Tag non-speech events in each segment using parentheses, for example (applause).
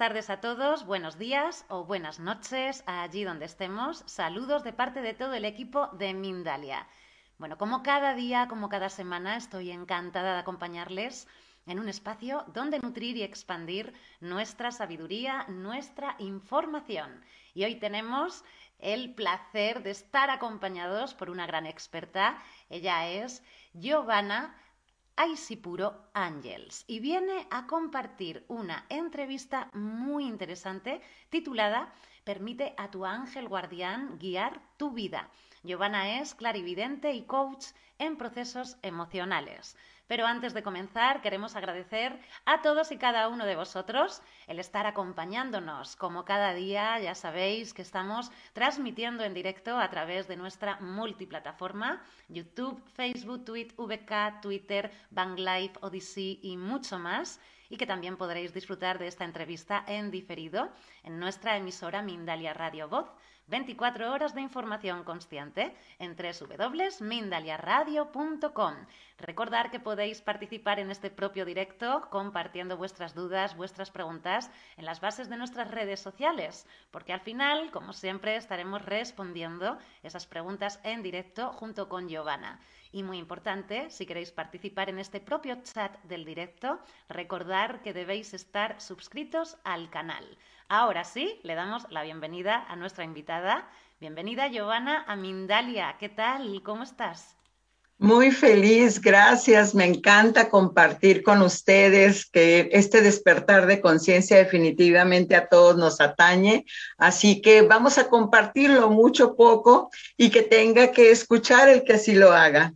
tardes a todos, buenos días o buenas noches allí donde estemos. Saludos de parte de todo el equipo de Mindalia. Bueno, como cada día, como cada semana, estoy encantada de acompañarles en un espacio donde nutrir y expandir nuestra sabiduría, nuestra información. Y hoy tenemos el placer de estar acompañados por una gran experta. Ella es Giovanna Aisipuro Angels y viene a compartir una entrevista muy interesante titulada Permite a tu ángel guardián guiar tu vida. Giovanna es clarividente y coach en procesos emocionales. Pero antes de comenzar, queremos agradecer a todos y cada uno de vosotros el estar acompañándonos. Como cada día, ya sabéis que estamos transmitiendo en directo a través de nuestra multiplataforma, YouTube, Facebook, Twitter, VK, Twitter, Bang Live, Odyssey y mucho más y que también podréis disfrutar de esta entrevista en diferido en nuestra emisora Mindalia Radio Voz 24 horas de información consciente en www.mindaliaradio.com. Recordar que podéis participar en este propio directo compartiendo vuestras dudas, vuestras preguntas en las bases de nuestras redes sociales, porque al final, como siempre, estaremos respondiendo esas preguntas en directo junto con Giovanna. Y muy importante, si queréis participar en este propio chat del directo, recordar que debéis estar suscritos al canal. Ahora sí, le damos la bienvenida a nuestra invitada. Bienvenida, Giovanna, a Mindalia. ¿Qué tal? ¿Cómo estás? Muy feliz, gracias. Me encanta compartir con ustedes que este despertar de conciencia definitivamente a todos nos atañe. Así que vamos a compartirlo mucho poco y que tenga que escuchar el que así lo haga.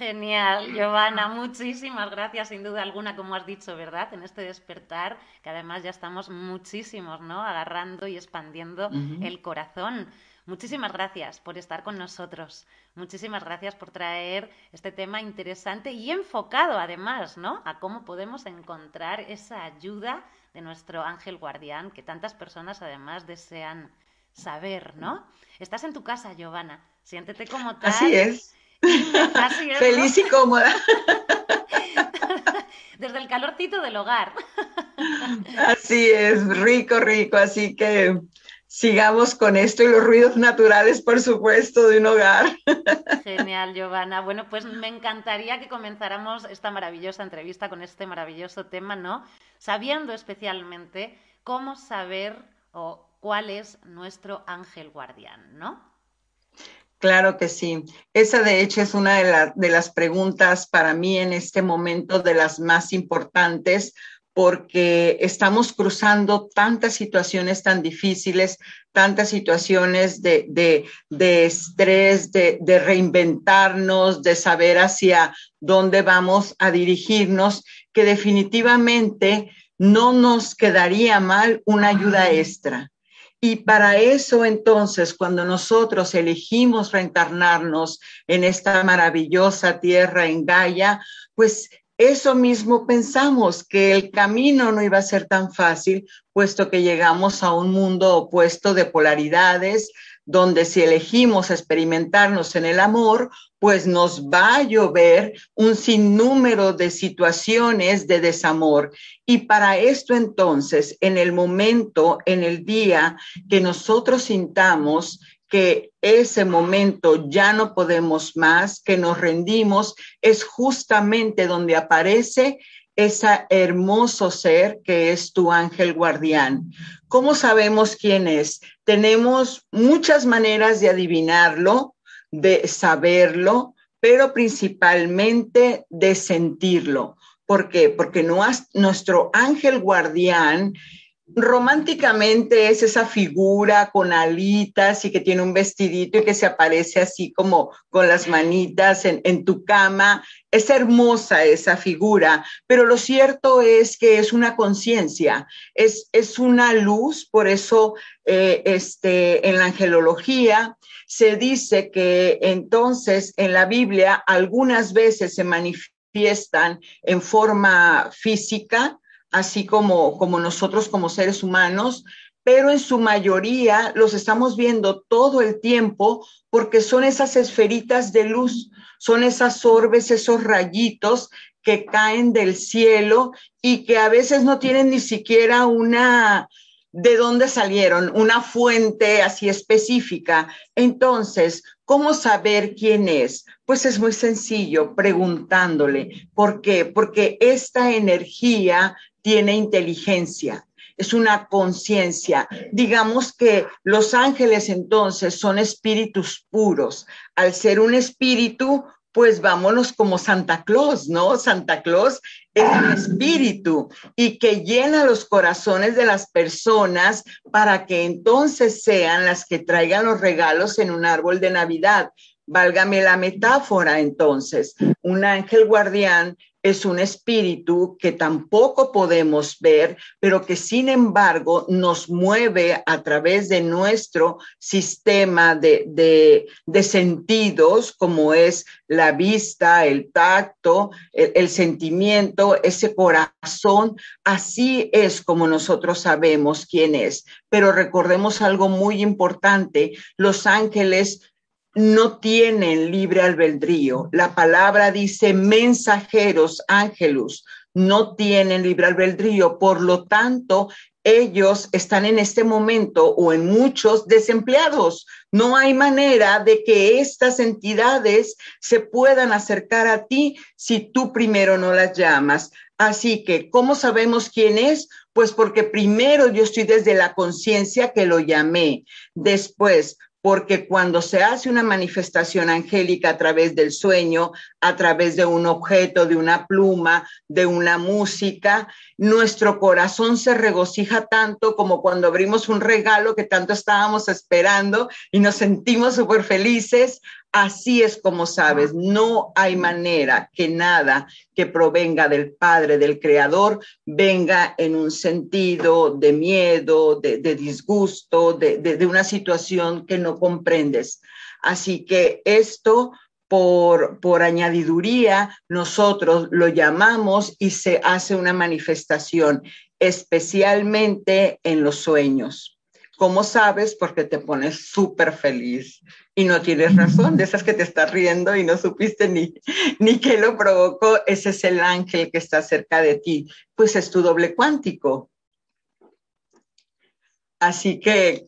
Genial, Giovanna, muchísimas gracias, sin duda alguna, como has dicho, ¿verdad? En este despertar, que además ya estamos muchísimos, ¿no? Agarrando y expandiendo el corazón. Muchísimas gracias por estar con nosotros. Muchísimas gracias por traer este tema interesante y enfocado, además, ¿no? A cómo podemos encontrar esa ayuda de nuestro ángel guardián que tantas personas, además, desean saber, ¿no? Estás en tu casa, Giovanna. Siéntete como tal. Así es Feliz y cómoda. (laughs) Desde el calorcito del hogar. Así es, rico, rico. Así que sigamos con esto y los ruidos naturales, por supuesto, de un hogar. Genial, Giovanna. Bueno, pues me encantaría que comenzáramos esta maravillosa entrevista con este maravilloso tema, ¿no? Sabiendo especialmente cómo saber o cuál es nuestro ángel guardián, ¿no? Claro que sí. Esa de hecho es una de, las preguntas para mí en este momento de las más importantes porque estamos cruzando tantas situaciones tan difíciles, tantas situaciones de, estrés, de, de, reinventarnos, de saber hacia dónde vamos a dirigirnos, que definitivamente no nos quedaría mal una ayuda extra. Y para eso entonces, cuando nosotros elegimos reencarnarnos en esta maravillosa tierra en Gaia, pues eso mismo pensamos, que el camino no iba a ser tan fácil, puesto que llegamos a un mundo opuesto de polaridades, donde si elegimos experimentarnos en el amor, pues nos va a llover un sinnúmero de situaciones de desamor. Y para esto entonces, en el momento, en el día que nosotros sintamos que ese momento ya no podemos más, que nos rendimos, es justamente donde aparece ese hermoso ser que es tu ángel guardián. ¿Cómo sabemos quién es? Tenemos muchas maneras de adivinarlo, de saberlo, pero principalmente de sentirlo. ¿Por qué? Porque nuestro ángel guardián románticamente es esa figura con alitas y que tiene un vestidito y que se aparece así como con las manitas en, tu cama. Es hermosa esa figura, pero lo cierto es que es una conciencia, es, es una luz, por eso eh, este, en la angelología se dice que entonces en la Biblia algunas veces se manifiestan en forma física, así como, como nosotros como seres humanos, pero en su mayoría los estamos viendo todo el tiempo porque son esas esferitas de luz, son esas orbes, esos rayitos que caen del cielo y que a veces no tienen ni siquiera una, de dónde salieron, una fuente así específica. Entonces, ¿cómo saber quién es? Pues es muy sencillo, preguntándole. ¿Por qué? Porque esta energía tiene inteligencia es una conciencia. Digamos que los ángeles entonces son espíritus puros. Al ser un espíritu, pues vámonos como Santa Claus, ¿no? Santa Claus es un espíritu y que llena los corazones de las personas para que entonces sean las que traigan los regalos en un árbol de Navidad. Válgame la metáfora entonces. Un ángel guardián es un espíritu que tampoco podemos ver, pero que sin embargo nos mueve a través de nuestro sistema de, sentidos, como es la vista, el tacto, el sentimiento, ese corazón. Así es como nosotros sabemos quién es. Pero recordemos algo muy importante, los ángeles no tienen libre albedrío. La palabra dice mensajeros, ángelos, no tienen libre albedrío. Por lo tanto, ellos están en este momento o en muchos desempleados. No hay manera de que estas entidades se puedan acercar a ti si tú primero no las llamas. Así que, ¿cómo sabemos quién es? Pues porque primero yo estoy desde la conciencia que lo llamé. Después, porque cuando se hace una manifestación angélica a través del sueño, a través de un objeto, de una pluma, de una música, nuestro corazón se regocija tanto como cuando abrimos un regalo que tanto estábamos esperando y nos sentimos súper felices. Así es como sabes, no hay manera que nada que provenga del Padre, del Creador, venga en un sentido de miedo, de, disgusto, de, de una situación que no comprendes. Así que esto por, por, añadiduría, nosotros lo llamamos y se hace una manifestación, especialmente en los sueños. ¿Cómo sabes? Porque te pones súper feliz y no tienes razón, de esas que te estás riendo y no supiste ni, ni qué lo provocó, ese es el ángel que está cerca de ti, pues es tu doble cuántico. Así que...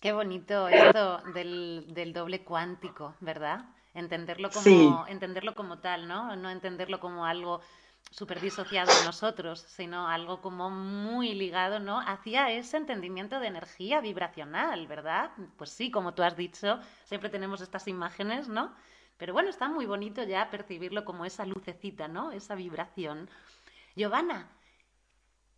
Qué bonito esto del, del doble cuántico, ¿verdad? Entenderlo como, entenderlo como tal, ¿no? No entenderlo como algo súper disociado de nosotros, sino algo como muy ligado, ¿no? Hacia ese entendimiento de energía vibracional, ¿verdad? Pues sí, como tú has dicho, siempre tenemos estas imágenes, ¿no? Pero bueno, está muy bonito ya percibirlo como esa lucecita, ¿no? Esa vibración. Giovanna,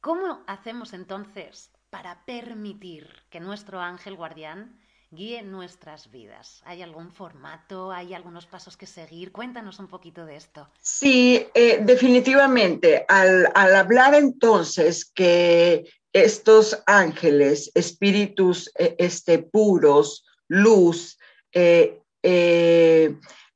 ¿cómo hacemos entonces para permitir que nuestro ángel guardián guíe nuestras vidas. ¿Hay algún formato? ¿Hay algunos pasos que seguir? Cuéntanos un poquito de esto. Sí, eh, definitivamente. Al, hablar entonces que estos ángeles, espíritus eh, este, puros, luz, eh,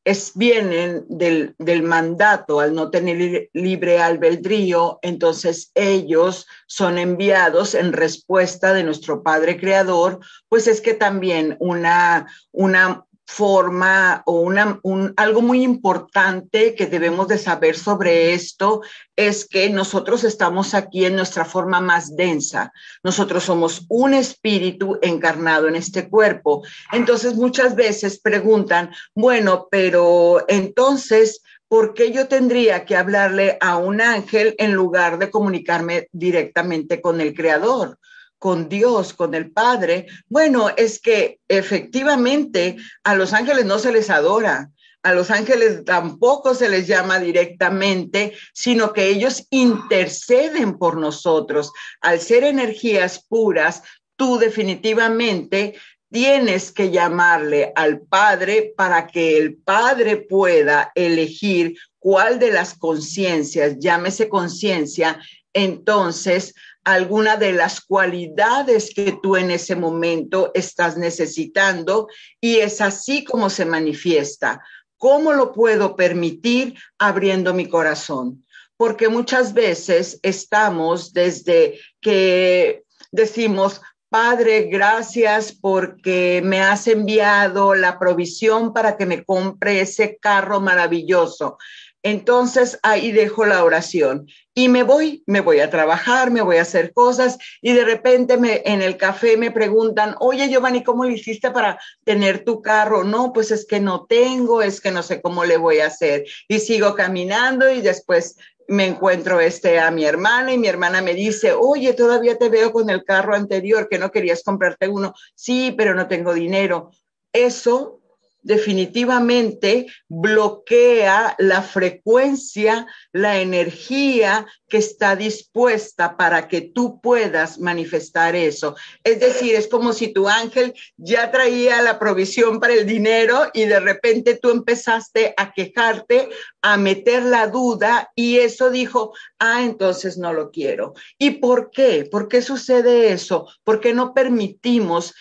es, vienen del, del, mandato al no tener libre albedrío, entonces ellos son enviados en respuesta de nuestro Padre Creador, pues es que también una, una forma o una, un, algo muy importante que debemos de saber sobre esto es que nosotros estamos aquí en nuestra forma más densa. Nosotros somos un espíritu encarnado en este cuerpo. Entonces muchas veces preguntan, bueno, pero entonces, ¿por qué yo tendría que hablarle a un ángel en lugar de comunicarme directamente con el Creador? Con Dios, con el Padre. Bueno, es que efectivamente a los ángeles no se les adora, a los ángeles tampoco se les llama directamente, sino que ellos interceden por nosotros. Al ser energías puras, tú definitivamente tienes que llamarle al Padre para que el Padre pueda elegir cuál de las conciencias, llámese conciencia, entonces alguna de las cualidades que tú en ese momento estás necesitando y es así como se manifiesta. ¿Cómo lo puedo permitir abriendo mi corazón? Porque muchas veces estamos desde que decimos, Padre, gracias porque me has enviado la provisión para que me compre ese carro maravilloso Entonces ahí dejo la oración y me voy, me voy a trabajar, me voy a hacer cosas y de repente en el café me preguntan, oye Giovanni, ¿cómo le hiciste para tener tu carro? No, pues es que no tengo, es que no sé cómo le voy a hacer. Y sigo caminando y después me encuentro este a mi hermana y mi hermana me dice, oye, todavía te veo con el carro anterior, que no querías comprarte uno. Sí, pero no tengo dinero. Eso definitivamente bloquea la frecuencia, la energía que está dispuesta para que tú puedas manifestar eso. Es decir, es como si tu ángel ya traía la provisión para el dinero y de repente tú empezaste a quejarte, a meter la duda y eso dijo, ah, entonces no lo quiero. ¿Y por qué? ¿Por qué sucede eso? Porque no permitimos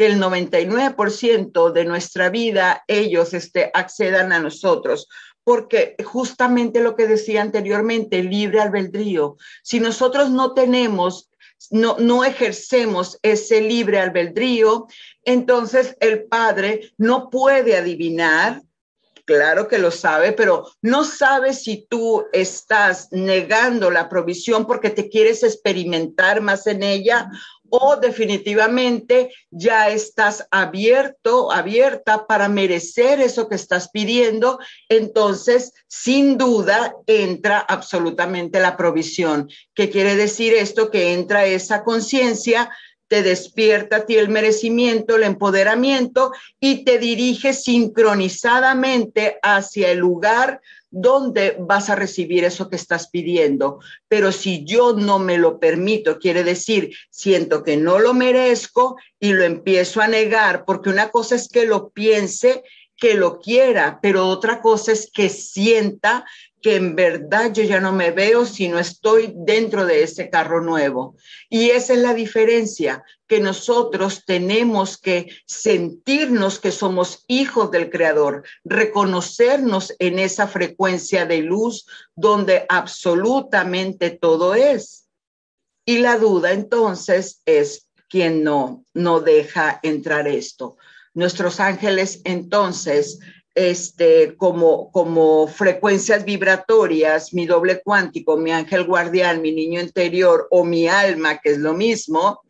que el 99% de nuestra vida ellos este, accedan a nosotros. Porque justamente lo que decía anteriormente, libre albedrío, si nosotros no tenemos no, no, ejercemos ese libre albedrío, entonces el Padre no puede adivinar, claro que lo sabe, pero no sabe si tú estás negando la provisión porque te quieres experimentar más en ella o definitivamente ya estás abierto, abierta para merecer eso que estás pidiendo, entonces sin duda entra absolutamente la provisión. ¿Qué quiere decir esto? Que entra esa conciencia te despierta a ti el merecimiento, el empoderamiento y te dirige sincronizadamente hacia el lugar dónde vas a recibir eso que estás pidiendo. Pero si yo no me lo permito, quiere decir, siento que no lo merezco y lo empiezo a negar, porque una cosa es que lo piense, que lo quiera, pero otra cosa es que sienta que en verdad yo ya no me veo si no estoy dentro de ese carro nuevo. Y esa es la diferencia, que nosotros tenemos que sentirnos que somos hijos del Creador, reconocernos en esa frecuencia de luz donde absolutamente todo es. Y la duda entonces es quien no, no deja entrar esto. Nuestros ángeles entonces este, como, como frecuencias vibratorias, mi doble cuántico, mi ángel guardián, mi niño interior o mi alma, que es lo mismo,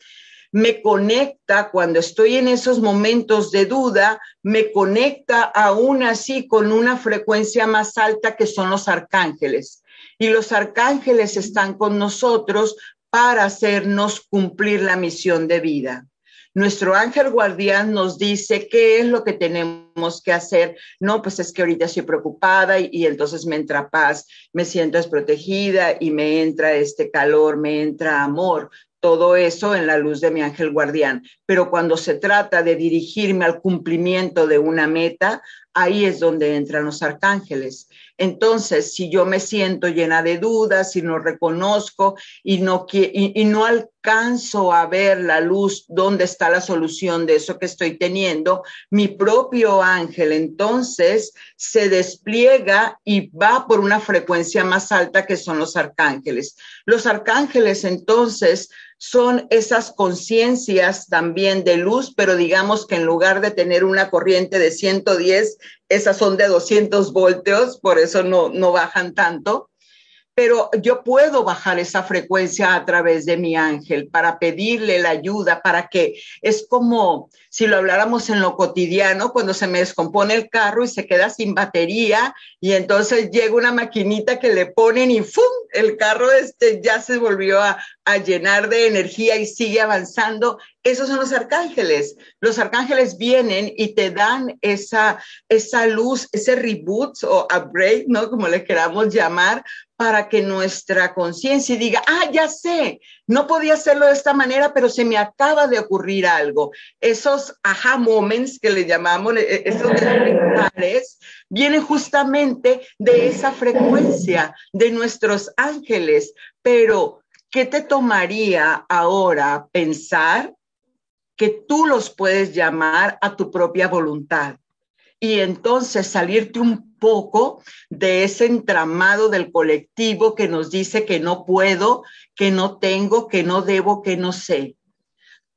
me conecta cuando estoy en esos momentos de duda, me conecta aún así con una frecuencia más alta que son los arcángeles. Y los arcángeles están con nosotros para hacernos cumplir la misión de vida. Nuestro ángel guardián nos dice qué es lo que tenemos que hacer. No, pues es que ahorita estoy preocupada y, entonces me entra paz, me siento desprotegida y me entra este calor, me entra amor todo eso en la luz de mi ángel guardián. Pero cuando se trata de dirigirme al cumplimiento de una meta, ahí es donde entran los arcángeles. Entonces, si yo me siento llena de dudas, si no reconozco y no, y, no alcanzo a ver la luz, dónde está la solución de eso que estoy teniendo, mi propio ángel entonces se despliega y va por una frecuencia más alta que son los arcángeles. Los arcángeles entonces son esas conciencias también de luz, pero digamos que en lugar de tener una corriente de 110, esas son de 200 voltios, por eso no, no bajan tanto pero yo puedo bajar esa frecuencia a través de mi ángel para pedirle la ayuda, para que es como si lo habláramos en lo cotidiano, cuando se me descompone el carro y se queda sin batería y entonces llega una maquinita que le ponen y ¡fum! El carro este ya se volvió a, llenar de energía y sigue avanzando. Esos son los arcángeles. Los arcángeles vienen y te dan esa, esa luz, ese reboot o upgrade, ¿no? Como le queramos llamar, para que nuestra conciencia diga, ah, ya sé, no podía hacerlo de esta manera, pero se me acaba de ocurrir algo. Esos aha moments que le llamamos, e, e, esos despertares, vienen justamente de esa frecuencia de nuestros ángeles. Pero, ¿qué te tomaría ahora pensar que tú los puedes llamar a tu propia voluntad? Y entonces salirte un poco de ese entramado del colectivo que nos dice que no puedo, que no tengo, que no debo, que no sé.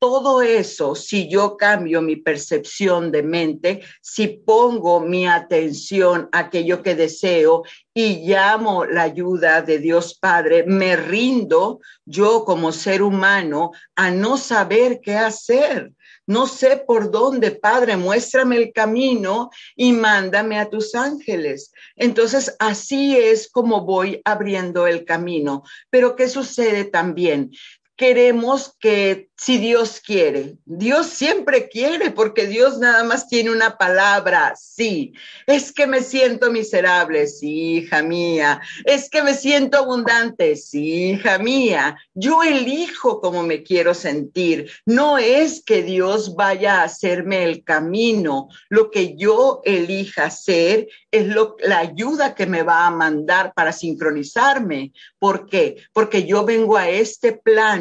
todo eso, si yo cambio mi percepción de mente, si pongo mi atención a aquello que deseo y llamo la ayuda de Dios Padre, me rindo yo como ser humano a no saber qué hacer. No sé por dónde, Padre, muéstrame el camino y mándame a tus ángeles. Entonces, así es como voy abriendo el camino. Pero ¿qué sucede también? Queremos que si Dios quiere, Dios siempre quiere porque Dios nada más tiene una palabra, sí. Es que me siento miserable, sí, hija mía. Es que me siento abundante, sí, hija mía. Yo elijo cómo me quiero sentir. No es que Dios vaya a hacerme el camino. Lo que yo elija hacer es lo, la ayuda que me va a mandar para sincronizarme. ¿Por qué? Porque yo vengo a este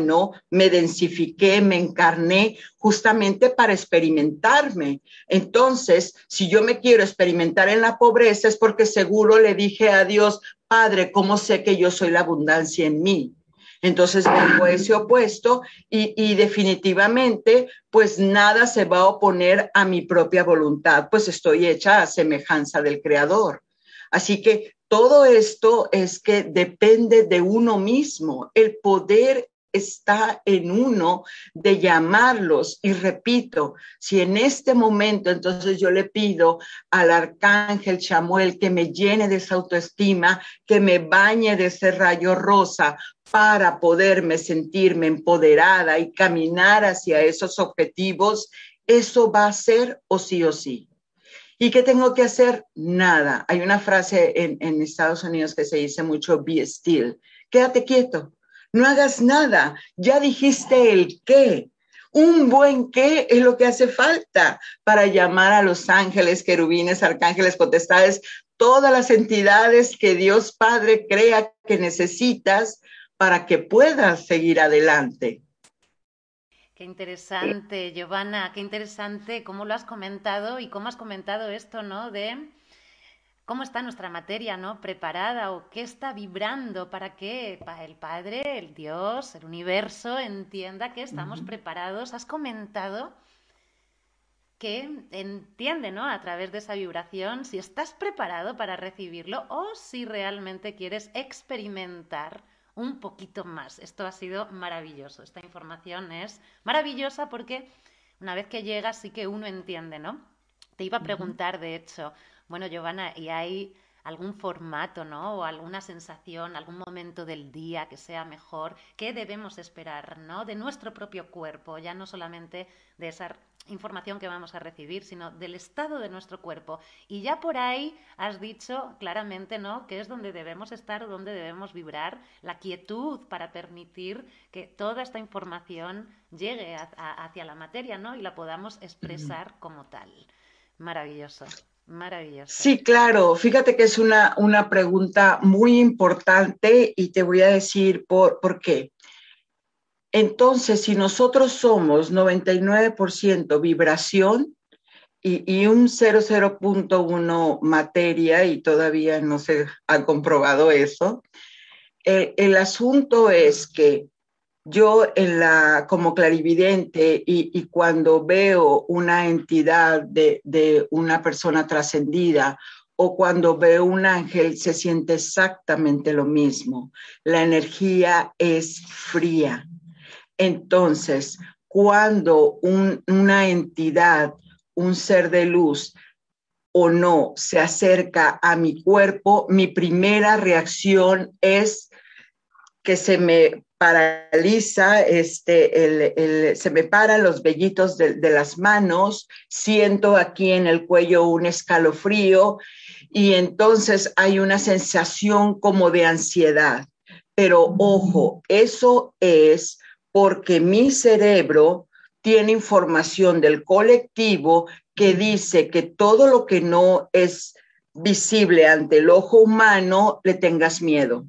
plano, me densifiqué, me encarné justamente para experimentarme. Entonces, si yo me quiero experimentar en la pobreza es porque seguro le dije a Dios, Padre, ¿cómo sé que yo soy la abundancia en mí? Entonces vengo ese opuesto y, definitivamente pues nada se va a oponer a mi propia voluntad, pues estoy hecha a semejanza del Creador. Así que todo esto es que depende de uno mismo. El poder está en uno de llamarlos. Y repito, si en este momento entonces yo le pido al arcángel Chamuel que me llene de esa autoestima, que me bañe de ese rayo rosa para poderme sentirme empoderada y caminar hacia esos objetivos, eso va a ser o sí o sí. ¿Y qué tengo que hacer? Nada. Hay una frase en, en Estados Unidos que se dice mucho, be still. Quédate quieto no hagas nada, ya dijiste el qué. Un buen qué es lo que hace falta para llamar a los ángeles, querubines, arcángeles, potestades, todas las entidades que Dios Padre crea que necesitas para que puedas seguir adelante. Qué interesante, Giovanna, qué interesante cómo lo has comentado y cómo has comentado esto, ¿no? De cómo está nuestra materia, ¿no? Preparada o qué está vibrando para que el Padre, el Dios, el universo entienda que estamos preparados. Has comentado que entiende, ¿no? A través de esa vibración si estás preparado para recibirlo o si realmente quieres experimentar un poquito más. Esto ha sido maravilloso. Esta información es maravillosa porque una vez que llega sí que uno entiende, ¿no? Te iba a preguntar, de hecho, bueno, Giovanna, ¿y hay algún formato, ¿no? O alguna sensación, algún momento del día que sea mejor? ¿Qué debemos esperar, ¿no? De nuestro propio cuerpo, ya no solamente de esa información que vamos a recibir, sino del estado de nuestro cuerpo. Y ya por ahí has dicho claramente, ¿no? Que es donde debemos estar, donde debemos vibrar, la quietud para permitir que toda esta información llegue hacia la materia, ¿no? Y la podamos expresar como tal. Maravilloso. Maravilloso. Sí, claro. Fíjate que es una, una pregunta muy importante y te voy a decir por, por qué. Entonces, si nosotros somos 99% vibración y, y un 00.1 materia, y todavía no se ha comprobado eso, eh, el asunto es que yo en la, como clarividente y, cuando veo una entidad de, de una persona trascendida o cuando veo un ángel, se siente exactamente lo mismo. La energía es fría. Entonces, cuando una entidad, un ser de luz o no se acerca a mi cuerpo, mi primera reacción es que se me paraliza, este, se me paran los vellitos de, de, las manos, siento aquí en el cuello un escalofrío y entonces hay una sensación como de ansiedad. Pero ojo, eso es porque mi cerebro tiene información del colectivo que dice que todo lo que no es visible ante el ojo humano le tengas miedo.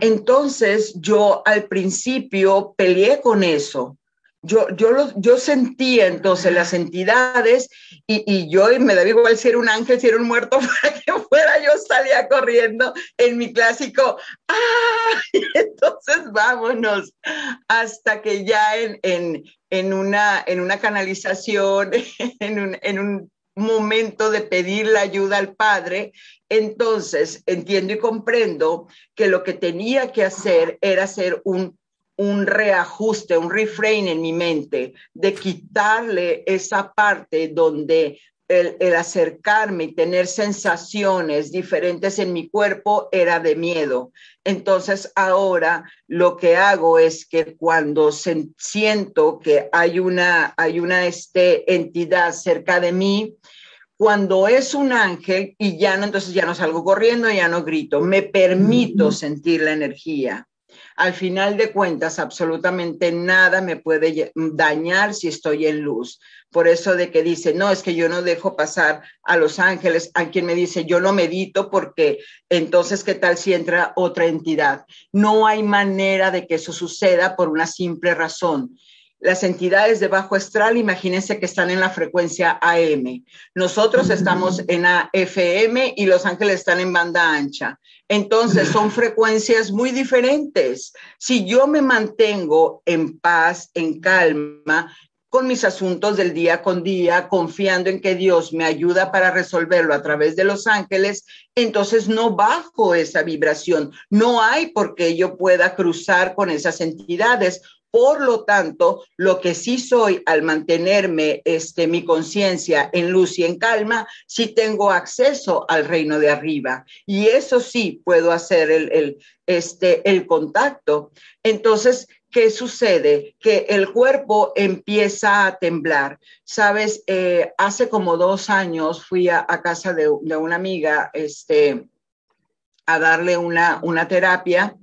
Entonces yo al principio peleé con eso. yo, yo, yo sentía entonces las entidades y, y, yo me daba igual si era un ángel, si era un muerto, (laughs) para que fuera, yo salía corriendo en mi clásico, ¡ah! (laughs) entonces vámonos, hasta que ya en, en, en, una, en una canalización, (laughs) en un, en un momento de pedir la ayuda al Padre, entonces entiendo y comprendo que lo que tenía que hacer era hacer un un reajuste, un refrain en mi mente, de quitarle esa parte donde el, el, acercarme y tener sensaciones diferentes en mi cuerpo era de miedo. Entonces ahora lo que hago es que cuando se, siento que hay una, hay una este, entidad cerca de mí, cuando es un ángel y ya no, entonces ya no salgo corriendo, ya no grito, me permito sentir la energía al final de cuentas, absolutamente nada me puede dañar si estoy en luz. Por eso de que dice, no, es que yo no dejo pasar a los ángeles, a quien me dice, yo no medito porque entonces, ¿qué tal si entra otra entidad? No hay manera de que eso suceda por una simple razón las entidades de bajo astral, imagínense que están en la frecuencia AM. Nosotros estamos en AFM y Los Ángeles están en banda ancha. Entonces (laughs) son frecuencias muy diferentes. Si yo me mantengo en paz, en calma, con mis asuntos del día con día, confiando en que Dios me ayuda para resolverlo a través de los ángeles, entonces no bajo esa vibración. No hay por qué yo pueda cruzar con esas entidades por lo tanto, lo que sí soy al mantenerme este, mi conciencia en luz y en calma, sí tengo acceso al reino de arriba. Y eso sí puedo hacer el, el, este, el contacto. Entonces, ¿qué sucede? Que el cuerpo empieza a temblar. Sabes, eh, hace como dos años fui a, casa de, de, una amiga este, a darle una, una terapia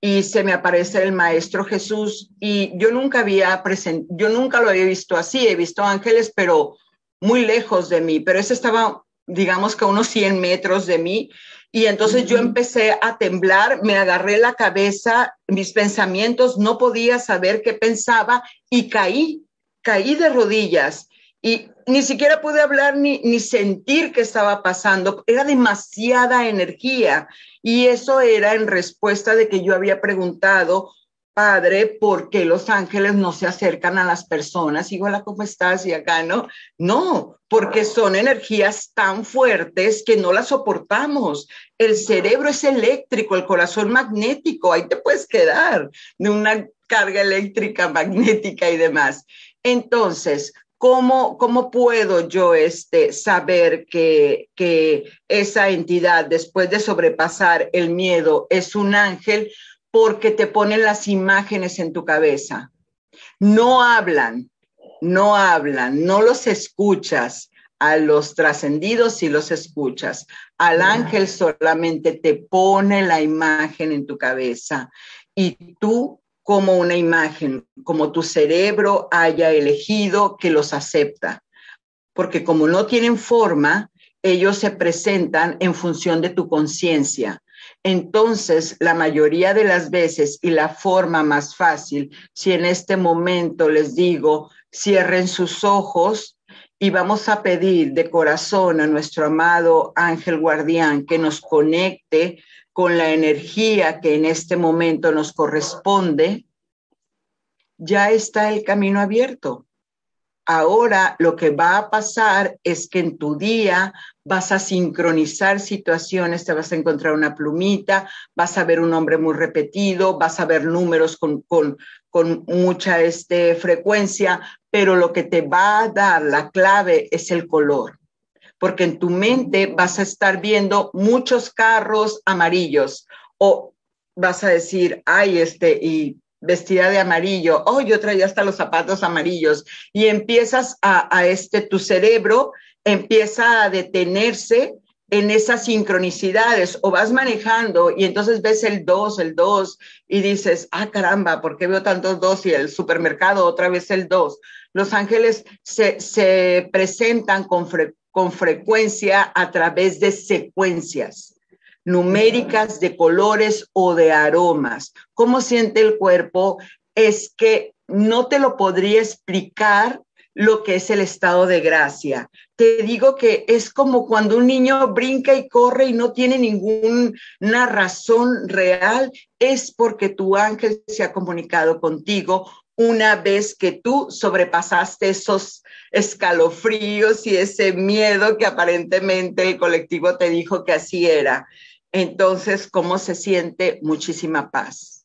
y se me aparece el maestro Jesús y yo nunca había present yo nunca lo había visto así, he visto ángeles, pero muy lejos de mí, pero ese estaba, digamos que a unos 100 metros de mí. Y entonces yo empecé a temblar, me agarré la cabeza, mis pensamientos, no podía saber qué pensaba y caí, caí de rodillas. Y ni siquiera pude hablar ni, ni sentir qué estaba pasando. Era demasiada energía. Y eso era en respuesta de que yo había preguntado, Padre, ¿por qué los ángeles no se acercan a las personas? Y hola, ¿cómo estás? Y acá, ¿no? No, porque son energías tan fuertes que no las soportamos. El cerebro es eléctrico, el corazón magnético, ahí te puedes quedar de una carga eléctrica, magnética y demás. Entonces, ¿Cómo, ¿Cómo, puedo yo este, saber que, que esa entidad, después de sobrepasar el miedo, es un ángel? Porque te ponen las imágenes en tu cabeza. No hablan, no hablan, no los escuchas. A los trascendidos y los escuchas. Al ángel solamente te pone la imagen en tu cabeza y tú como una imagen, como tu cerebro haya elegido que los acepta. Porque como no tienen forma, ellos se presentan en función de tu conciencia. Entonces, la mayoría de las veces y la forma más fácil, si en este momento les digo, cierren sus ojos y vamos a pedir de corazón a nuestro amado ángel guardián que nos conecte con la energía que en este momento nos corresponde, ya está el camino abierto. Ahora lo que va a pasar es que en tu día vas a sincronizar situaciones, te vas a encontrar una plumita, vas a ver un nombre muy repetido, vas a ver números con, con, mucha este, frecuencia, pero lo que te va a dar la clave es el color porque en tu mente vas a estar viendo muchos carros amarillos o vas a decir, ay, este, y vestida de amarillo, oh, yo traía hasta los zapatos amarillos, y empiezas a este, tu cerebro empieza a detenerse en esas sincronicidades o vas manejando y entonces ves el 2, el 2 y dices, ah, caramba, ¿por qué veo tantos 2 y el supermercado otra vez el 2? Los ángeles se, se presentan con con frecuencia a través de secuencias numéricas de colores o de aromas. ¿Cómo siente el cuerpo? Es que no te lo podría explicar lo que es el estado de gracia. Te digo que es como cuando un niño brinca y corre y no tiene ninguna razón real, es porque tu ángel se ha comunicado contigo una vez que tú sobrepasaste esos escalofríos y ese miedo que aparentemente el colectivo te dijo que así era. Entonces, ¿cómo se siente? Muchísima paz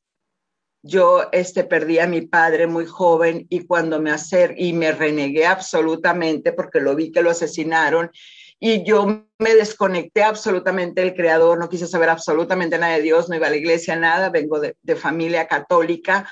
yo este, perdí a mi padre muy joven y cuando me hacer y me renegué absolutamente porque lo vi que lo asesinaron y yo me desconecté absolutamente del creador, no quise saber absolutamente nada de Dios, no iba a la iglesia, nada, vengo de familia católica,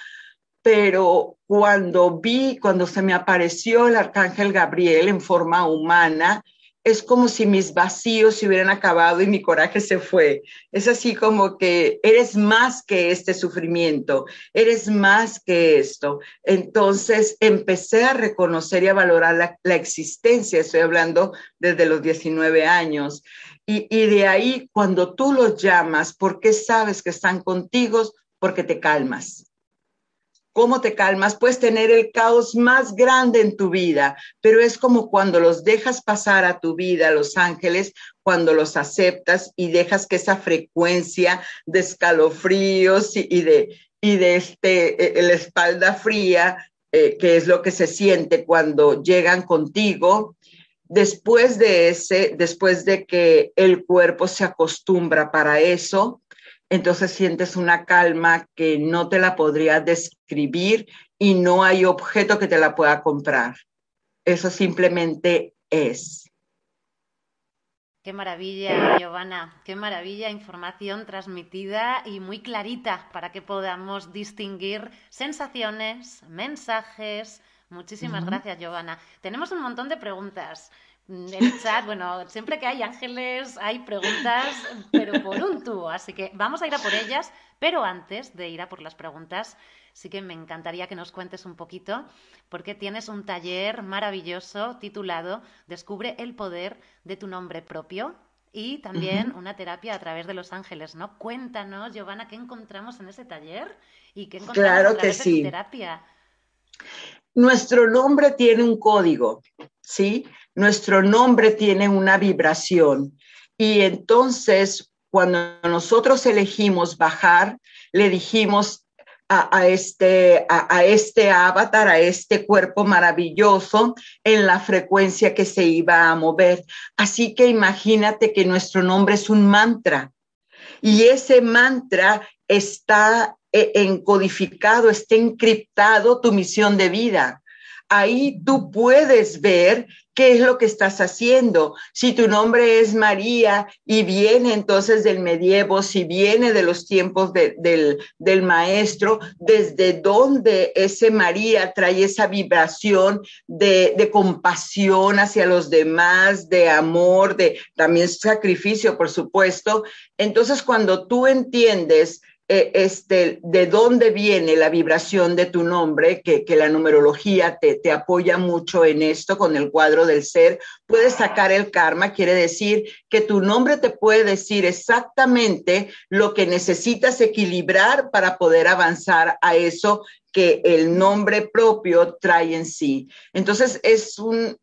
pero cuando vi, cuando se me apareció el arcángel Gabriel en forma humana, es como si mis vacíos se hubieran acabado y mi coraje se fue. Es así como que eres más que este sufrimiento, eres más que esto. Entonces empecé a reconocer y a valorar la, existencia, estoy hablando desde los 19 años. Y, y de ahí, cuando tú los llamas, ¿por qué sabes que están contigo? Porque te calmas cómo te calmas, puedes tener el caos más grande en tu vida, pero es como cuando los dejas pasar a tu vida, los ángeles, cuando los aceptas y dejas que esa frecuencia de escalofríos y, de, y de este, eh, la espalda fría, eh, que es lo que se siente cuando llegan contigo, después de ese, después de que el cuerpo se acostumbra para eso, entonces sientes una calma que no te la podría describir y no hay objeto que te la pueda comprar. Eso simplemente es. Qué maravilla, Giovanna, qué maravilla, información transmitida y muy clarita para que podamos distinguir sensaciones, mensajes. Muchísimas gracias, Giovanna. Tenemos un montón de preguntas. Mm, el chat, bueno, siempre que hay ángeles hay preguntas, pero por un tubo, así que vamos a ir a por ellas, pero antes de ir a por las preguntas, sí que me encantaría que nos cuentes un poquito, porque tienes un taller maravilloso titulado Descubre el poder de tu nombre propio y también una terapia a través de los ángeles, ¿no? Cuéntanos, Giovanna, qué encontramos en ese taller y qué encontramos claro a través que sí. de tu terapia. Nuestro nombre tiene un código, ¿sí? Nuestro nombre tiene una vibración y entonces cuando nosotros elegimos bajar, le dijimos a, este, a, este avatar, a este cuerpo maravilloso, en la frecuencia que se iba a mover. Así que imagínate que nuestro nombre es un mantra y ese mantra está encodificado, está encriptado tu misión de vida. Ahí tú puedes ver qué es lo que estás haciendo. Si tu nombre es María y viene entonces del medievo, si viene de los tiempos del, del maestro, desde dónde ese María trae esa vibración de, de compasión hacia los demás, de amor, de también sacrificio, por supuesto. Entonces, cuando tú entiendes eh, este, de dónde viene la vibración de tu nombre, que, la numerología te, te, apoya mucho en esto con el cuadro del ser. Puedes sacar el karma, quiere decir que tu nombre te puede decir exactamente lo que necesitas equilibrar para poder avanzar a eso que el nombre propio trae en sí. Entonces es un,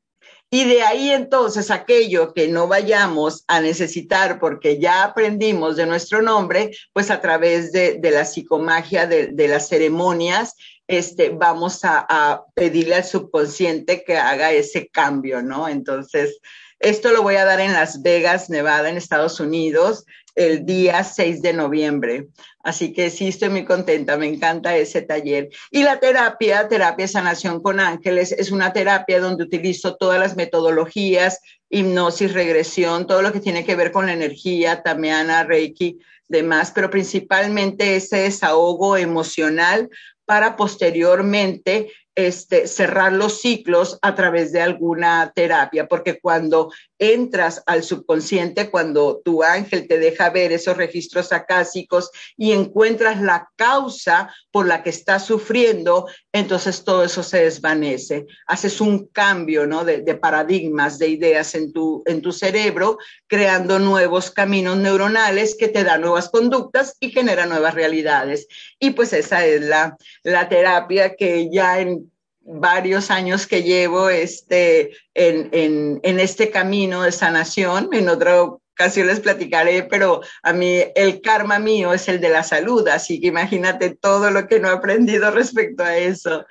y de ahí entonces aquello que no vayamos a necesitar porque ya aprendimos de nuestro nombre, pues a través de, la psicomagia, de, las ceremonias, este, vamos a, pedirle al subconsciente que haga ese cambio, ¿no? Entonces, esto lo voy a dar en Las Vegas, Nevada, en Estados Unidos, el día 6 de noviembre. Así que sí, estoy muy contenta, me encanta ese taller. Y la terapia, terapia sanación con ángeles, es una terapia donde utilizo todas las metodologías, hipnosis, regresión, todo lo que tiene que ver con la energía, tamiana, reiki, demás, pero principalmente ese desahogo emocional para posteriormente este, cerrar los ciclos a través de alguna terapia, porque cuando entras al subconsciente cuando tu ángel te deja ver esos registros acásicos y encuentras la causa por la que estás sufriendo, entonces todo eso se desvanece. Haces un cambio ¿no? de, paradigmas, de ideas en tu, en tu cerebro, creando nuevos caminos neuronales que te dan nuevas conductas y generan nuevas realidades. Y pues esa es la, la terapia que ya en varios años que llevo este, en, este camino de sanación. En otra ocasión les platicaré, pero a mí el karma mío es el de la salud, así que imagínate todo lo que no he aprendido respecto a eso.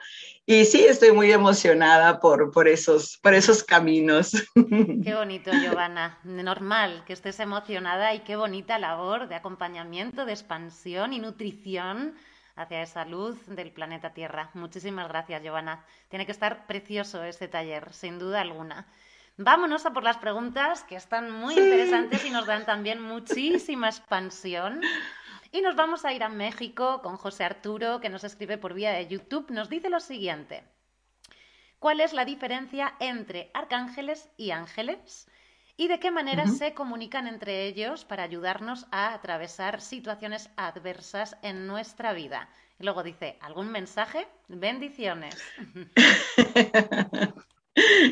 Y sí, estoy muy emocionada por, por, esos, por esos caminos. (laughs) Qué bonito, Giovanna. Normal que estés emocionada y qué bonita labor de acompañamiento, de expansión y nutrición hacia esa luz del planeta Tierra. Muchísimas gracias, Giovanna. Tiene que estar precioso este taller, sin duda alguna. Vámonos a por las preguntas que están muy interesantes y nos dan también muchísima (laughs) expansión. Y nos vamos a ir a México con José Arturo, que nos escribe por vía de YouTube. Nos dice lo siguiente. ¿Cuál es la diferencia entre arcángeles y ángeles? Y de qué manera se comunican entre ellos para ayudarnos a atravesar situaciones adversas en nuestra vida. Y luego dice, ¿algún mensaje? Bendiciones. (laughs)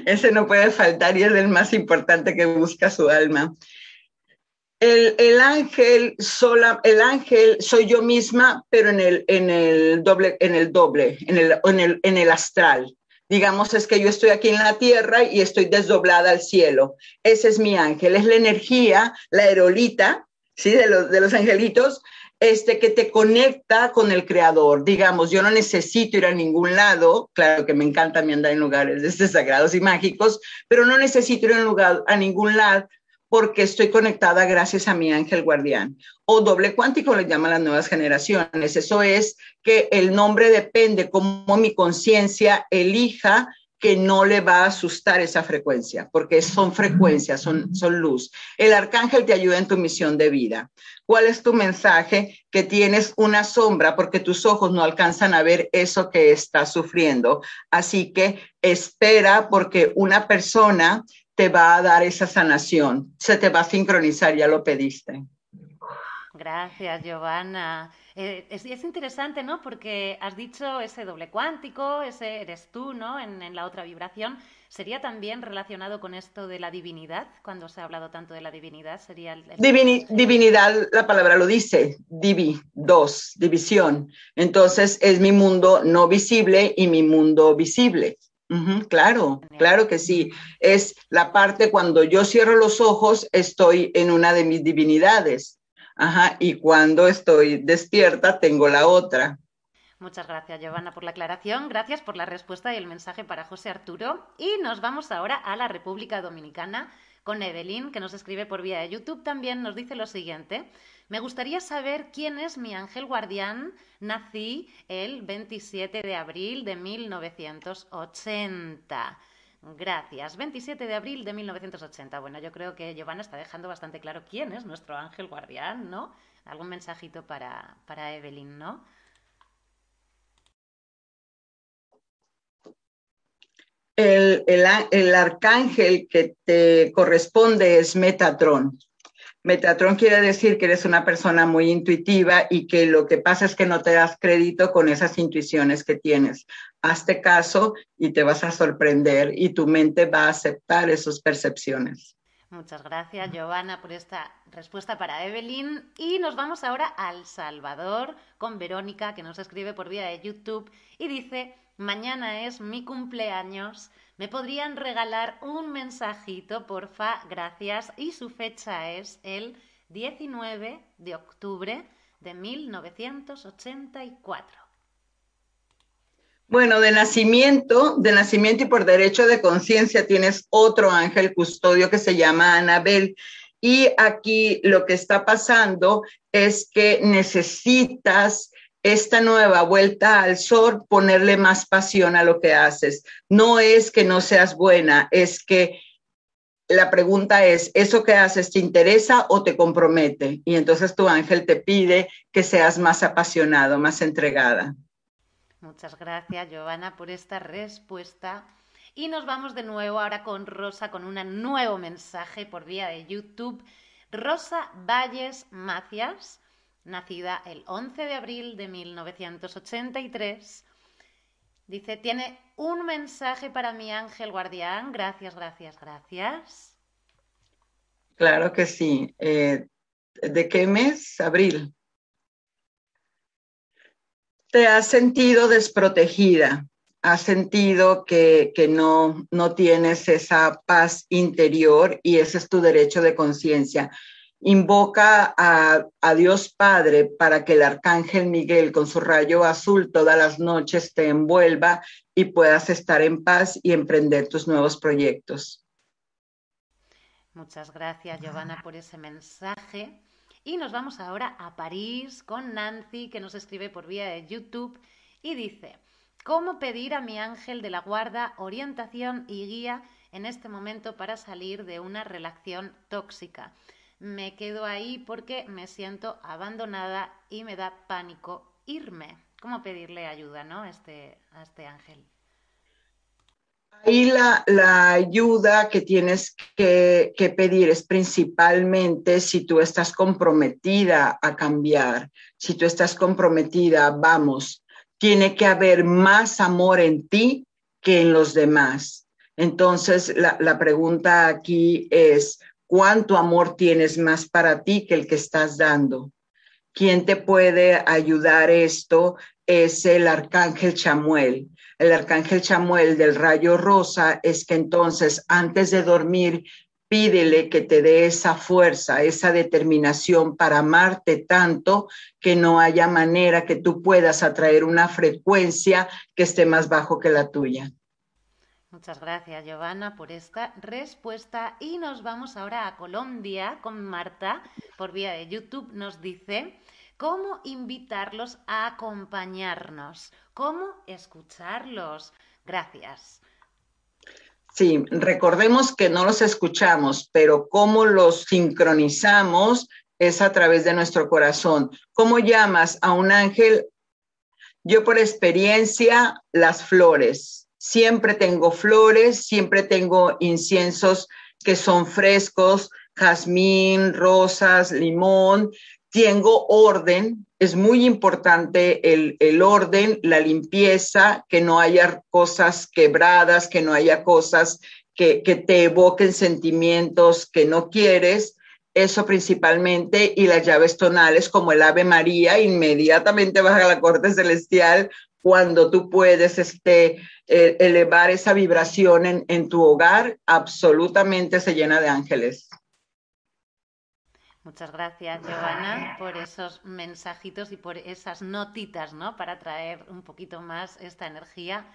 Ese no puede faltar y es el más importante que busca su alma. El, ángel sola, el ángel soy yo misma, pero en el, en el doble, en el doble, en el, en el, en el astral digamos, es que yo estoy aquí en la tierra y estoy desdoblada al cielo. Ese es mi ángel, es la energía, la aerolita, ¿sí? De los, de los angelitos, este, que te conecta con el creador. Digamos, yo no necesito ir a ningún lado, claro que me encanta mi andar en lugares este, sagrados y mágicos, pero no necesito ir a, lugar, a ningún lado porque estoy conectada gracias a mi ángel guardián. O doble cuántico le llaman las nuevas generaciones. Eso es que el nombre depende cómo mi conciencia elija que no le va a asustar esa frecuencia, porque son frecuencias, son, son luz. El arcángel te ayuda en tu misión de vida. ¿Cuál es tu mensaje? Que tienes una sombra porque tus ojos no alcanzan a ver eso que estás sufriendo. Así que espera porque una persona te va a dar esa sanación, se te va a sincronizar, ya lo pediste. Gracias, Giovanna. Eh, es, interesante, ¿no? Porque has dicho ese doble cuántico, ese eres tú, ¿no? En, la otra vibración. ¿Sería también relacionado con esto de la divinidad? Cuando se ha hablado tanto de la divinidad, sería el... divinidad, la palabra lo dice, divi, dos, división. Entonces es mi mundo no visible y mi mundo visible claro, claro que sí. Es la parte cuando yo cierro los ojos, estoy en una de mis divinidades. Ajá, y cuando estoy despierta, tengo la otra. Muchas gracias, Giovanna, por la aclaración. Gracias por la respuesta y el mensaje para José Arturo. Y nos vamos ahora a la República Dominicana con Evelyn, que nos escribe por vía de YouTube. También nos dice lo siguiente. Me gustaría saber quién es mi ángel guardián. Nací el 27 de abril de 1980. Gracias. 27 de abril de 1980. Bueno, yo creo que Giovanna está dejando bastante claro quién es nuestro ángel guardián, ¿no? Algún mensajito para, para Evelyn, ¿no? El, el, arcángel que te corresponde es Metatron. Metatron quiere decir que eres una persona muy intuitiva y que lo que pasa es que no te das crédito con esas intuiciones que tienes. Hazte caso y te vas a sorprender y tu mente va a aceptar esas percepciones. Muchas gracias, Giovanna, por esta respuesta para Evelyn. Y nos vamos ahora al Salvador con Verónica, que nos escribe por vía de YouTube y dice, mañana es mi cumpleaños ¿Me podrían regalar un mensajito, porfa? Gracias. Y su fecha es el 19 de octubre de 1984. Bueno, de nacimiento, de nacimiento y por derecho de conciencia tienes otro ángel custodio que se llama Anabel. Y aquí lo que está pasando es que necesitas esta nueva vuelta al sol, ponerle más pasión a lo que haces. No es que no seas buena, es que la pregunta es, ¿eso que haces te interesa o te compromete? Y entonces tu ángel te pide que seas más apasionado, más entregada. Muchas gracias, Giovanna, por esta respuesta. Y nos vamos de nuevo ahora con Rosa con un nuevo mensaje por vía de YouTube. Rosa Valles Macias, nacida el 11 de abril de 1983. Dice, tiene un mensaje para mi ángel guardián. Gracias, gracias, gracias. Claro que sí. Eh, ¿De qué mes? Abril. Te has sentido desprotegida, has sentido que, no, no tienes esa paz interior y ese es tu derecho de conciencia. Invoca a, a, Dios Padre para que el arcángel Miguel con su rayo azul todas las noches te envuelva y puedas estar en paz y emprender tus nuevos proyectos. Muchas gracias, Giovanna, por ese mensaje. Y nos vamos ahora a París con Nancy, que nos escribe por vía de YouTube y dice, ¿cómo pedir a mi ángel de la guarda orientación y guía en este momento para salir de una relación tóxica? Me quedo ahí porque me siento abandonada y me da pánico irme. ¿Cómo pedirle ayuda ¿no? este, a este ángel? Ahí la, ayuda que tienes que, pedir es principalmente si tú estás comprometida a cambiar, si tú estás comprometida, vamos, tiene que haber más amor en ti que en los demás. Entonces, la, la pregunta aquí es, ¿cuánto amor tienes más para ti que el que estás dando? ¿Quién te puede ayudar esto? Es el arcángel Chamuel el arcángel Chamuel del rayo rosa es que entonces antes de dormir pídele que te dé esa fuerza, esa determinación para amarte tanto que no haya manera que tú puedas atraer una frecuencia que esté más bajo que la tuya. Muchas gracias, Giovanna, por esta respuesta. Y nos vamos ahora a Colombia con Marta por vía de YouTube. Nos dice, cómo invitarlos a acompañarnos, cómo escucharlos. Gracias. Sí, recordemos que no los escuchamos, pero cómo los sincronizamos es a través de nuestro corazón. ¿Cómo llamas a un ángel? Yo por experiencia, las flores. Siempre tengo flores, siempre tengo inciensos que son frescos, jazmín, rosas, limón, tengo orden, es muy importante el, orden, la limpieza, que no haya cosas quebradas, que no haya cosas que, que, te evoquen sentimientos que no quieres, eso principalmente, y las llaves tonales como el Ave María, inmediatamente baja la corte celestial cuando tú puedes este, elevar esa vibración en, en tu hogar, absolutamente se llena de ángeles. Muchas gracias, Giovanna, por esos mensajitos y por esas notitas, ¿no? Para traer un poquito más esta energía.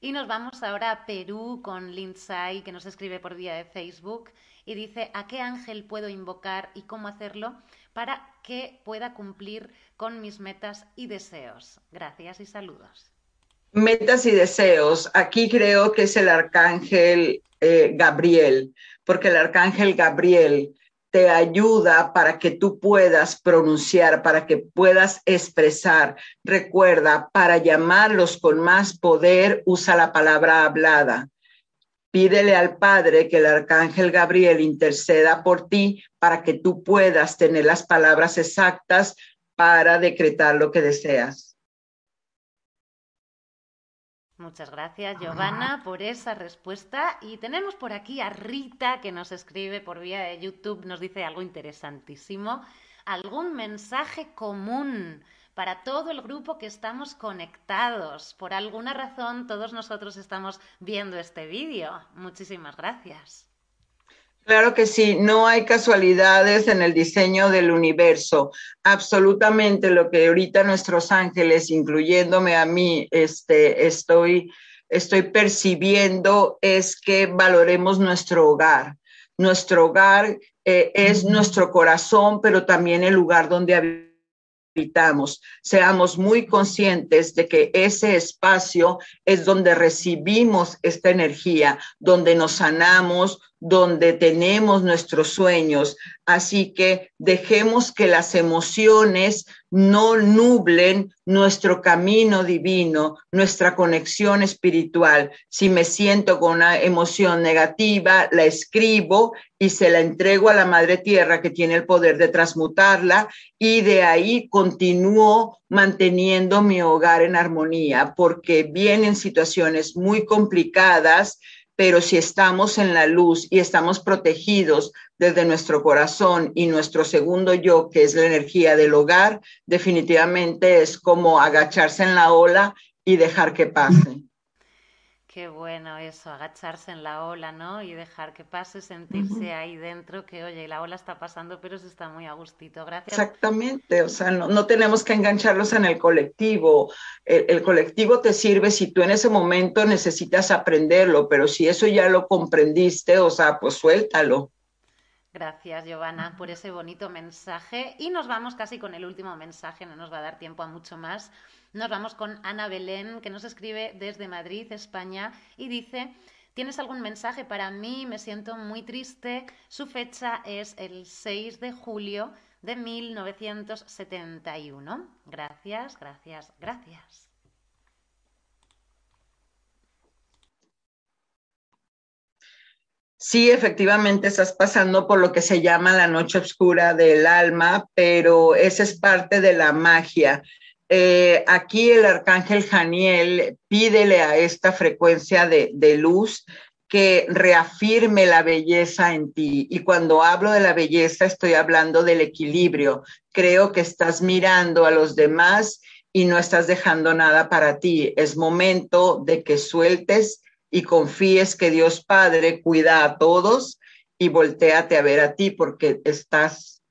Y nos vamos ahora a Perú con Lindsay, que nos escribe por vía de Facebook y dice, ¿a qué ángel puedo invocar y cómo hacerlo para que pueda cumplir con mis metas y deseos? Gracias y saludos. Metas y deseos. Aquí creo que es el arcángel eh, Gabriel, porque el arcángel Gabriel te ayuda para que tú puedas pronunciar, para que puedas expresar. Recuerda, para llamarlos con más poder, usa la palabra hablada. Pídele al Padre que el arcángel Gabriel interceda por ti para que tú puedas tener las palabras exactas para decretar lo que deseas. Muchas gracias, Giovanna, por esa respuesta. Y tenemos por aquí a Rita, que nos escribe por vía de YouTube, nos dice algo interesantísimo. ¿Algún mensaje común para todo el grupo que estamos conectados? Por alguna razón, todos nosotros estamos viendo este vídeo. Muchísimas gracias. Claro que sí, no hay casualidades en el diseño del universo. Absolutamente lo que ahorita nuestros ángeles, incluyéndome a mí, este, estoy, estoy percibiendo es que valoremos nuestro hogar. Nuestro hogar eh, es nuestro corazón, pero también el lugar donde habitamos. Seamos muy conscientes de que ese espacio es donde recibimos esta energía, donde nos sanamos, donde tenemos nuestros sueños. Así que dejemos que las emociones no nublen nuestro camino divino, nuestra conexión espiritual. Si me siento con una emoción negativa, la escribo y se la entrego a la Madre Tierra que tiene el poder de transmutarla y de ahí continúo manteniendo mi hogar en armonía porque vienen situaciones muy complicadas pero si estamos en la luz y estamos protegidos desde nuestro corazón y nuestro segundo yo, que es la energía del hogar, definitivamente es como agacharse en la ola y dejar que pase. Qué bueno eso, agacharse en la ola, ¿no? Y dejar que pase, sentirse ahí dentro, que oye, la ola está pasando, pero se está muy a gustito. Gracias. Exactamente, o sea, no, tenemos que engancharlos en el colectivo. El, el, colectivo te sirve si tú en ese momento necesitas aprenderlo, pero si eso ya lo comprendiste, o sea, pues suéltalo. Gracias, Giovanna, por ese bonito mensaje. Y nos vamos casi con el último mensaje, no nos va a dar tiempo a mucho más. Nos vamos con Ana Belén, que nos escribe desde Madrid, España, y dice, ¿tienes algún mensaje para mí? Me siento muy triste. Su fecha es el 6 de julio de 1971. Gracias, gracias, gracias. Sí, efectivamente estás pasando por lo que se llama la noche oscura del alma, pero esa es parte de la magia. Eh, aquí el arcángel Janiel pídele a esta frecuencia de, de luz que reafirme la belleza en ti. Y cuando hablo de la belleza, estoy hablando del equilibrio. Creo que estás mirando a los demás y no estás dejando nada para ti. Es momento de que sueltes y confíes que Dios Padre cuida a todos y volteate a ver a ti porque estás,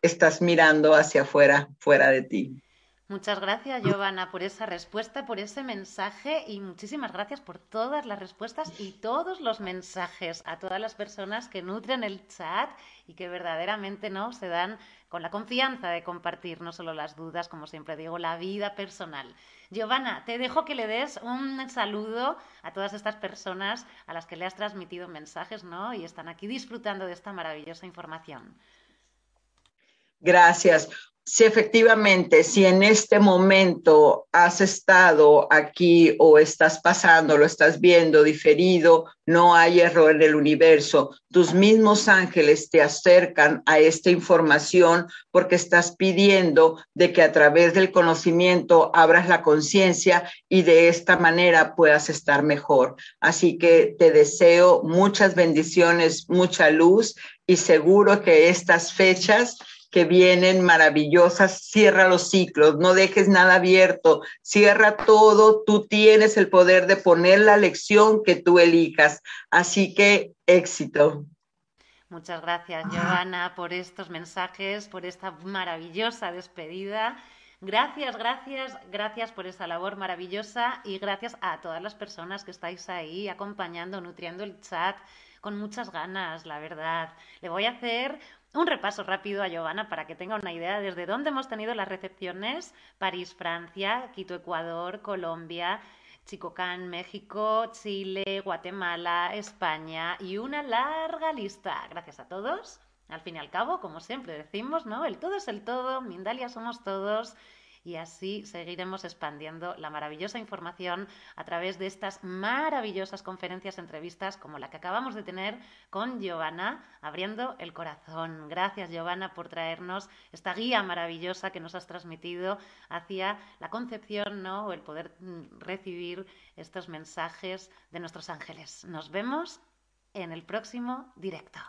estás mirando hacia afuera, fuera de ti. Muchas gracias, Giovanna, por esa respuesta, por ese mensaje y muchísimas gracias por todas las respuestas y todos los mensajes a todas las personas que nutren el chat y que verdaderamente no se dan con la confianza de compartir no solo las dudas, como siempre digo, la vida personal. Giovanna, te dejo que le des un saludo a todas estas personas a las que le has transmitido mensajes, ¿no? Y están aquí disfrutando de esta maravillosa información. Gracias. Si efectivamente, si en este momento has estado aquí o estás pasando, lo estás viendo diferido, no hay error en el universo. Tus mismos ángeles te acercan a esta información porque estás pidiendo de que a través del conocimiento abras la conciencia y de esta manera puedas estar mejor. Así que te deseo muchas bendiciones, mucha luz y seguro que estas fechas que vienen maravillosas, cierra los ciclos, no dejes nada abierto, cierra todo, tú tienes el poder de poner la lección que tú elijas. Así que éxito. Muchas gracias, Joana, por estos mensajes, por esta maravillosa despedida. Gracias, gracias, gracias por esa labor maravillosa y gracias a todas las personas que estáis ahí acompañando, nutriendo el chat con muchas ganas, la verdad. Le voy a hacer un repaso rápido a Giovanna para que tenga una idea desde dónde hemos tenido las recepciones. París, Francia, Quito, Ecuador, Colombia, Chicocán, México, Chile, Guatemala, España y una larga lista. Gracias a todos. Al fin y al cabo, como siempre decimos, ¿no? El todo es el todo, Mindalia somos todos y así seguiremos expandiendo la maravillosa información a través de estas maravillosas conferencias, entrevistas como la que acabamos de tener con Giovanna, abriendo el corazón. Gracias, Giovanna, por traernos esta guía maravillosa que nos has transmitido hacia la concepción, ¿no? O el poder mm, recibir estos mensajes de nuestros ángeles. Nos vemos en el próximo directo.